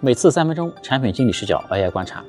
每次三分钟，产品经理视角 AI 观察。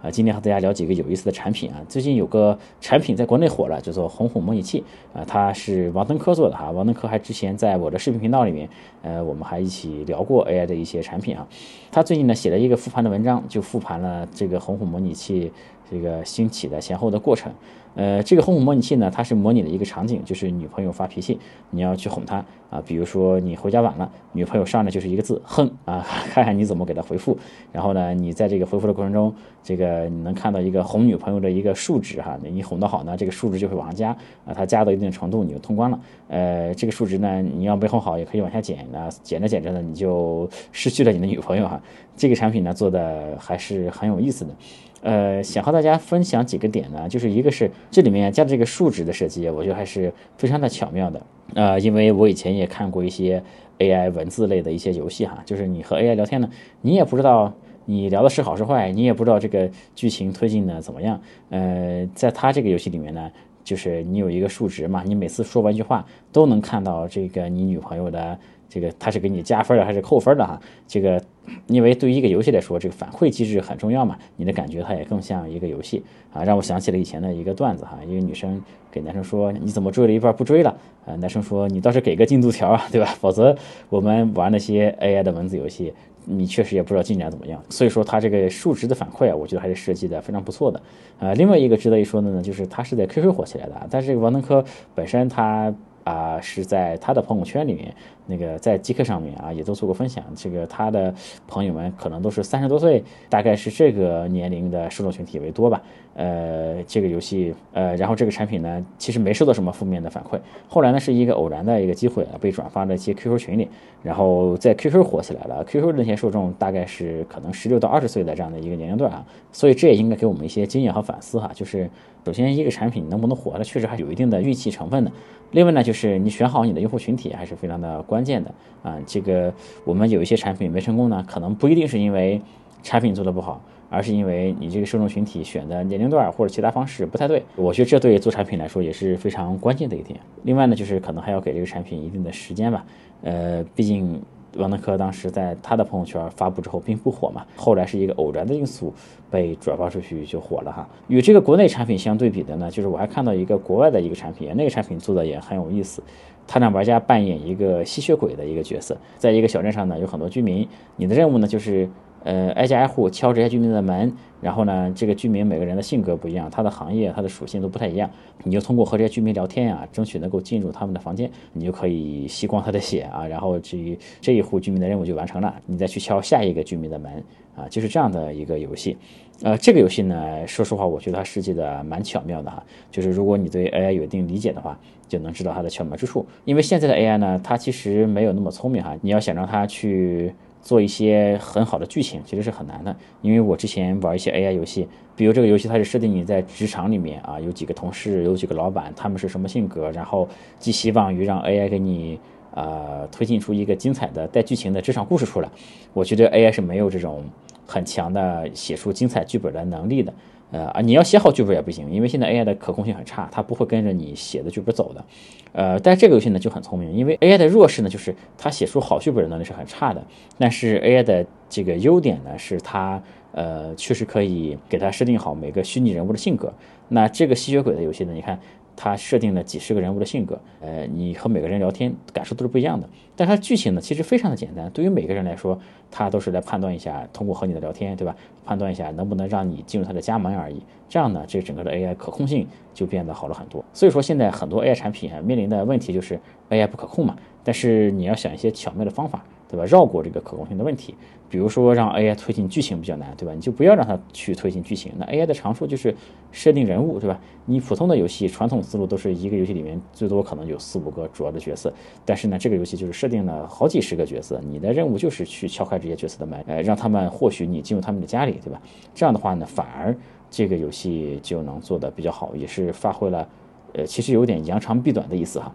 啊，今天和大家聊几个有意思的产品啊。最近有个产品在国内火了，叫做红虎模拟器啊，它是王登科做的哈。王登科还之前在我的视频频道里面，呃，我们还一起聊过 AI 的一些产品啊。他最近呢写了一个复盘的文章，就复盘了这个红虎模拟器这个兴起的前后的过程。呃，这个哄哄模拟器呢，它是模拟的一个场景，就是女朋友发脾气，你要去哄她啊。比如说你回家晚了，女朋友上来就是一个字哼啊，看看你怎么给她回复。然后呢，你在这个回复的过程中，这个你能看到一个哄女朋友的一个数值哈，你哄得好呢，这个数值就会往上加啊，它加到一定程度你就通关了。呃，这个数值呢，你要没哄好也可以往下减啊，减着减着呢，你就失去了你的女朋友哈。这个产品呢做的还是很有意思的。呃，想和大家分享几个点呢，就是一个是这里面加的这个数值的设计，我觉得还是非常的巧妙的。呃，因为我以前也看过一些 AI 文字类的一些游戏哈，就是你和 AI 聊天呢，你也不知道你聊的是好是坏，你也不知道这个剧情推进的怎么样。呃，在它这个游戏里面呢，就是你有一个数值嘛，你每次说完一句话都能看到这个你女朋友的。这个她是给你加分的还是扣分的哈？这个因为对于一个游戏来说，这个反馈机制很重要嘛。你的感觉它也更像一个游戏啊，让我想起了以前的一个段子哈。一个女生给男生说：“你怎么追了一半不追了？”啊，男生说：“你倒是给个进度条啊，对吧？否则我们玩那些 AI 的文字游戏，你确实也不知道进展怎么样。”所以说它这个数值的反馈啊，我觉得还是设计的非常不错的。呃，另外一个值得一说的呢，就是它是在 QQ 火起来的，但是王登科本身它。啊，是在他的朋友圈里面，那个在极客上面啊，也都做过分享。这个他的朋友们可能都是三十多岁，大概是这个年龄的受众群体为多吧。呃，这个游戏，呃，然后这个产品呢，其实没受到什么负面的反馈。后来呢，是一个偶然的一个机会啊，被转发了一些 QQ 群里，然后在 QQ 火起来了。QQ 那些受众大概是可能十六到二十岁的这样的一个年龄段啊，所以这也应该给我们一些经验和反思哈，就是。首先，一个产品能不能火，它确实还有一定的运气成分的。另外呢，就是是你选好你的用户群体还是非常的关键的啊。这个我们有一些产品没成功呢，可能不一定是因为产品做的不好，而是因为你这个受众群体选的年龄段或者其他方式不太对。我觉得这对做产品来说也是非常关键的一点。另外呢，就是可能还要给这个产品一定的时间吧。呃，毕竟。王德科当时在他的朋友圈发布之后并不火嘛，后来是一个偶然的因素被转发出去就火了哈。与这个国内产品相对比的呢，就是我还看到一个国外的一个产品，那个产品做的也很有意思。他让玩家扮演一个吸血鬼的一个角色，在一个小镇上呢有很多居民，你的任务呢就是。呃，挨家挨户敲这些居民的门，然后呢，这个居民每个人的性格不一样，他的行业、他的属性都不太一样。你就通过和这些居民聊天呀，争取能够进入他们的房间，你就可以吸光他的血啊。然后至于这一户居民的任务就完成了，你再去敲下一个居民的门啊，就是这样的一个游戏。呃，这个游戏呢，说实话，我觉得它设计的蛮巧妙的哈。就是如果你对 AI 有一定理解的话，就能知道它的巧妙之处。因为现在的 AI 呢，它其实没有那么聪明哈。你要想让它去。做一些很好的剧情其实是很难的，因为我之前玩一些 AI 游戏，比如这个游戏它是设定你在职场里面啊，有几个同事，有几个老板，他们是什么性格，然后寄希望于让 AI 给你呃推进出一个精彩的带剧情的职场故事出来。我觉得 AI 是没有这种很强的写出精彩剧本的能力的。呃啊，你要写好剧本也不行，因为现在 AI 的可控性很差，它不会跟着你写的剧本走的。呃，但这个游戏呢就很聪明，因为 AI 的弱势呢就是它写出好剧本的能力是很差的，但是 AI 的这个优点呢是它呃确实可以给它设定好每个虚拟人物的性格。那这个吸血鬼的游戏呢，你看。它设定了几十个人物的性格，呃，你和每个人聊天感受都是不一样的。但它剧情呢，其实非常的简单，对于每个人来说，它都是来判断一下，通过和你的聊天，对吧？判断一下能不能让你进入他的家门而已。这样呢，这整个的 AI 可控性就变得好了很多。所以说，现在很多 AI 产品啊面临的问题就是 AI 不可控嘛。但是你要想一些巧妙的方法。对吧？绕过这个可控性的问题，比如说让 AI 推进剧情比较难，对吧？你就不要让它去推进剧情。那 AI 的长处就是设定人物，对吧？你普通的游戏传统思路都是一个游戏里面最多可能有四五个主要的角色，但是呢，这个游戏就是设定了好几十个角色，你的任务就是去敲开这些角色的门，呃，让他们或许你进入他们的家里，对吧？这样的话呢，反而这个游戏就能做得比较好，也是发挥了，呃，其实有点扬长避短的意思哈。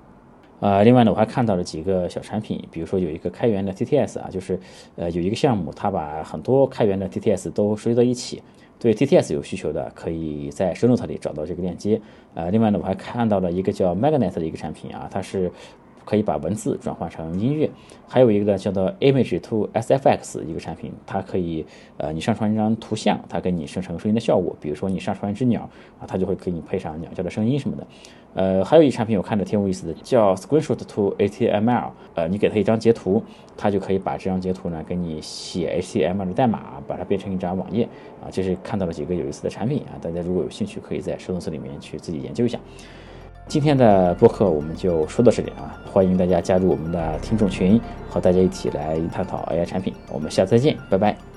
呃，另外呢，我还看到了几个小产品，比如说有一个开源的 TTS 啊，就是呃有一个项目，它把很多开源的 TTS 都收集到一起。对 TTS 有需求的，可以在 Show Note 里找到这个链接。呃，另外呢，我还看到了一个叫 Magnet 的一个产品啊，它是可以把文字转换成音乐。还有一个呢，叫做 Image to SFX 一个产品，它可以呃，你上传一张图像，它给你生成声音的效果。比如说你上传一只鸟啊，它就会给你配上鸟叫的声音什么的。呃，还有一产品我看着挺有意思的，叫 Screenshot to HTML。呃，你给它一张截图，它就可以把这张截图呢给你写 HTML 的代码，把它变成一张网页啊。这是看到了几个有意思的产品啊，大家如果有兴趣，可以在收动词里面去自己研究一下。今天的播客我们就说到这里啊，欢迎大家加入我们的听众群，和大家一起来探讨 AI 产品。我们下次再见，拜拜。